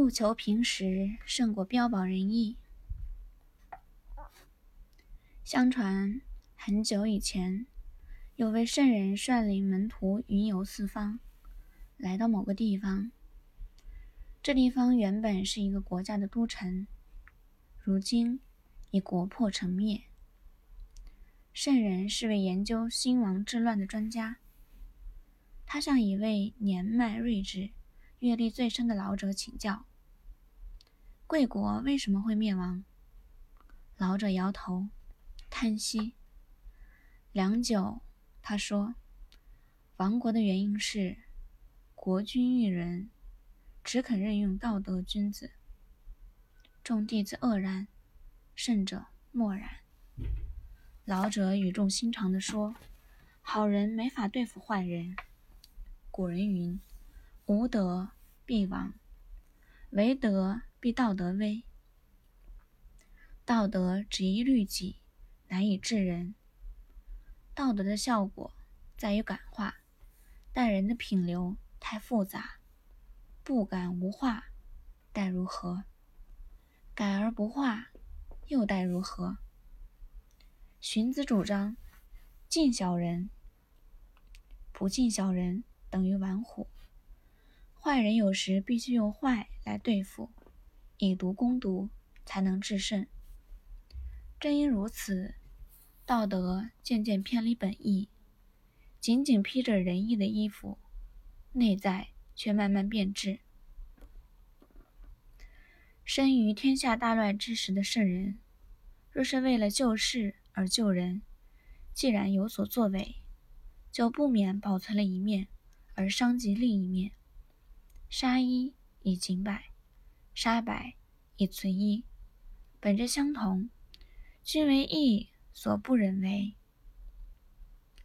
不求平时胜过标榜仁义。相传很久以前，有位圣人率领门徒云游四方，来到某个地方。这地方原本是一个国家的都城，如今已国破城灭。圣人是位研究兴亡治乱的专家，他向一位年迈睿智、阅历最深的老者请教：“贵国为什么会灭亡？”老者摇头，叹息。良久，他说：“亡国的原因是国君一人。”只肯任用道德君子，众弟子愕然，圣者默然。老者语重心长地说：“好人没法对付坏人。古人云：‘无德必亡，唯德必道德威。’道德只依律己，难以治人。道德的效果在于感化，但人的品流太复杂。”不敢无化，待如何？改而不化，又待如何？荀子主张敬小人，不敬小人等于玩虎。坏人有时必须用坏来对付，以毒攻毒，才能制胜。正因如此，道德渐渐偏离本意，仅仅披着仁义的衣服，内在。却慢慢变质。生于天下大乱之时的圣人，若是为了救世而救人，既然有所作为，就不免保存了一面，而伤及另一面。杀一以儆百，杀百以存一，本质相同，均为义所不忍为。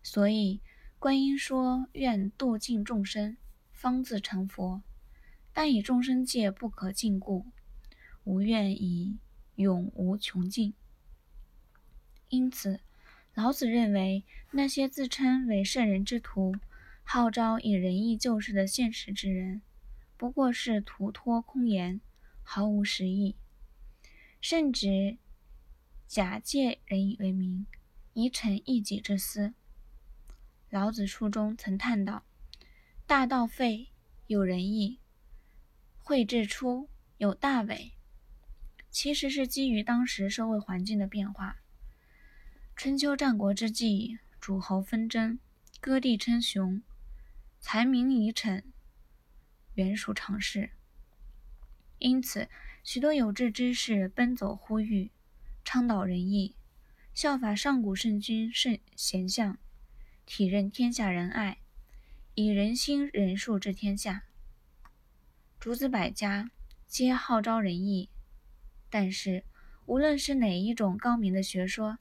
所以观音说：“愿度尽众生。”方自成佛，但以众生界不可禁锢，无愿以永无穷尽。因此，老子认为那些自称为圣人之徒，号召以仁义救世的现实之人，不过是徒托空言，毫无实意，甚至假借仁义为名，以逞一己之私。老子书中曾叹道。大道废，有仁义；绘制出，有大伪。其实是基于当时社会环境的变化。春秋战国之际，诸侯纷争，割地称雄，财民以逞，原属常事。因此，许多有志之士奔走呼吁，倡导仁义，效法上古圣君圣贤相，体认天下仁爱。以人心仁术治天下，诸子百家皆号召仁义，但是无论是哪一种高明的学说，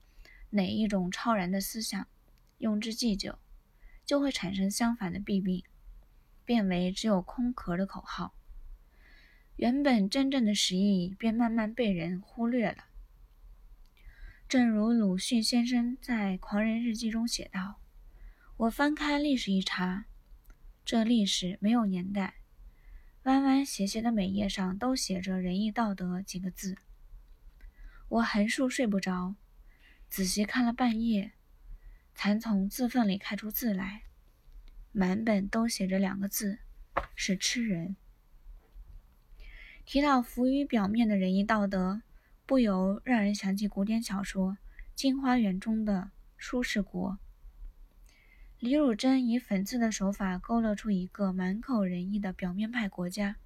哪一种超然的思想，用之既久，就会产生相反的弊病，变为只有空壳的口号，原本真正的实意便慢慢被人忽略了。正如鲁迅先生在《狂人日记》中写道：“我翻开历史一查。”这历史没有年代，弯弯斜斜的每页上都写着“仁义道德”几个字。我横竖睡不着，仔细看了半夜，才从字缝里看出字来，满本都写着两个字：是吃人。提到浮于表面的仁义道德，不由让人想起古典小说《镜花缘》中的舒适国。李汝珍以讽刺的手法勾勒出一个满口仁义的表面派国家，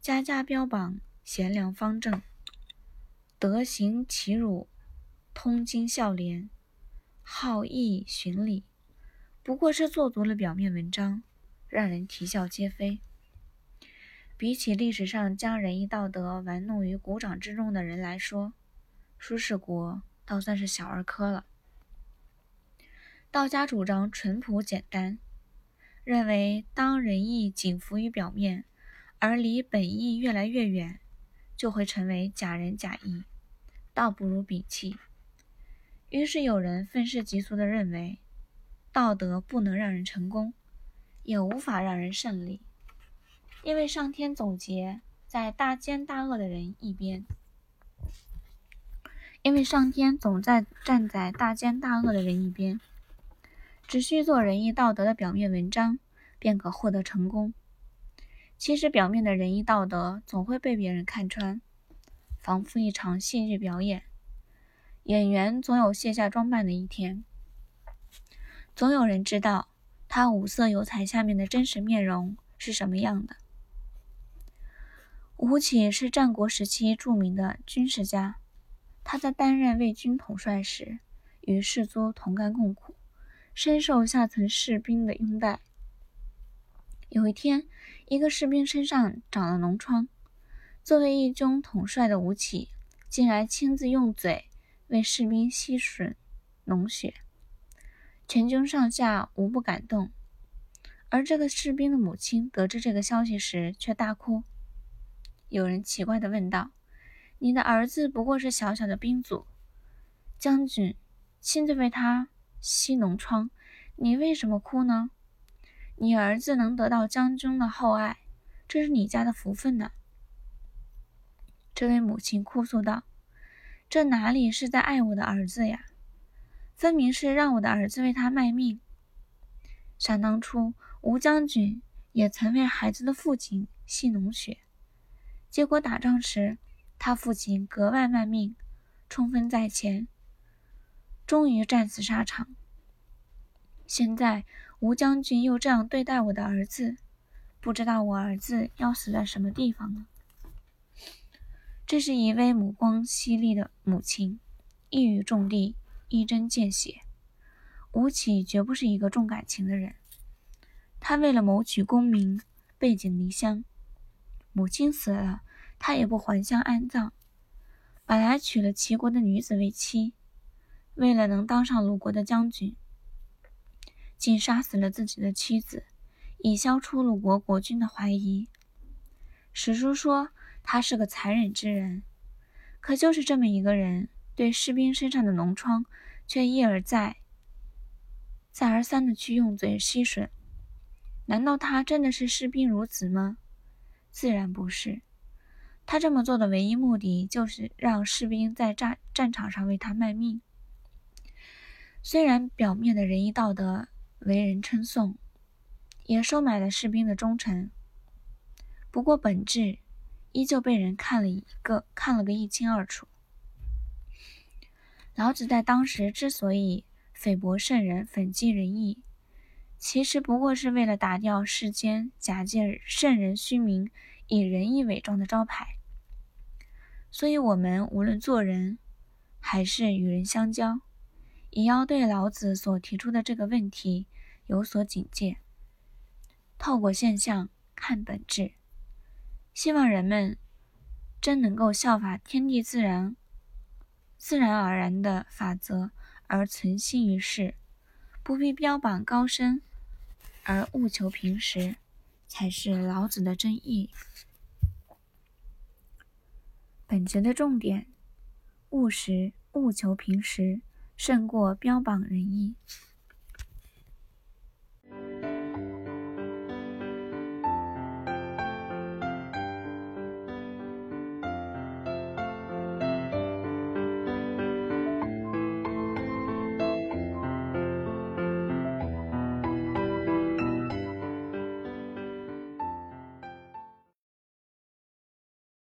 家家标榜贤良方正、德行齐儒、通经孝廉、好义循礼，不过是做足了表面文章，让人啼笑皆非。比起历史上将仁义道德玩弄于股掌之中的人来说，舒适国倒算是小儿科了。道家主张淳朴简单，认为当仁义仅浮于表面，而离本意越来越远，就会成为假仁假义，倒不如摒弃。于是有人愤世嫉俗地认为，道德不能让人成功，也无法让人胜利，因为上天总结在大奸大恶的人一边，因为上天总在站在大奸大恶的人一边。只需做仁义道德的表面文章，便可获得成功。其实，表面的仁义道德总会被别人看穿，仿佛一场戏剧表演。演员总有卸下装扮的一天，总有人知道他五色油彩下面的真实面容是什么样的。吴起是战国时期著名的军事家，他在担任魏军统帅时，与士卒同甘共苦。深受下层士兵的拥戴。有一天，一个士兵身上长了脓疮，作为一军统帅的吴起，竟然亲自用嘴为士兵吸吮脓血，全军上下无不感动。而这个士兵的母亲得知这个消息时，却大哭。有人奇怪地问道：“你的儿子不过是小小的兵卒，将军亲自为他？”吸脓疮，你为什么哭呢？你儿子能得到将军的厚爱，这是你家的福分呢。这位母亲哭诉道：“这哪里是在爱我的儿子呀？分明是让我的儿子为他卖命。想当初，吴将军也曾为孩子的父亲吸脓血，结果打仗时，他父亲格外卖命，冲锋在前。”终于战死沙场。现在吴将军又这样对待我的儿子，不知道我儿子要死在什么地方呢？这是一位目光犀利的母亲，一语中的，一针见血。吴起绝不是一个重感情的人，他为了谋取功名，背井离乡。母亲死了，他也不还乡安葬，本来娶了齐国的女子为妻。为了能当上鲁国的将军，竟杀死了自己的妻子，以消除鲁国国君的怀疑。史书说他是个残忍之人，可就是这么一个人，对士兵身上的脓疮却一而再、再而三的去用嘴吸吮。难道他真的是视兵如子吗？自然不是。他这么做的唯一目的，就是让士兵在战战场上为他卖命。虽然表面的仁义道德为人称颂，也收买了士兵的忠诚，不过本质依旧被人看了一个看了个一清二楚。老子在当时之所以诽谤圣人、粉击仁义，其实不过是为了打掉世间假借圣人虚名、以仁义伪装的招牌。所以，我们无论做人还是与人相交。也要对老子所提出的这个问题有所警戒，透过现象看本质。希望人们真能够效法天地自然、自然而然的法则而存心于世，不必标榜高深而务求平实，才是老子的真意。本节的重点：务实，务求平实。胜过标榜仁义。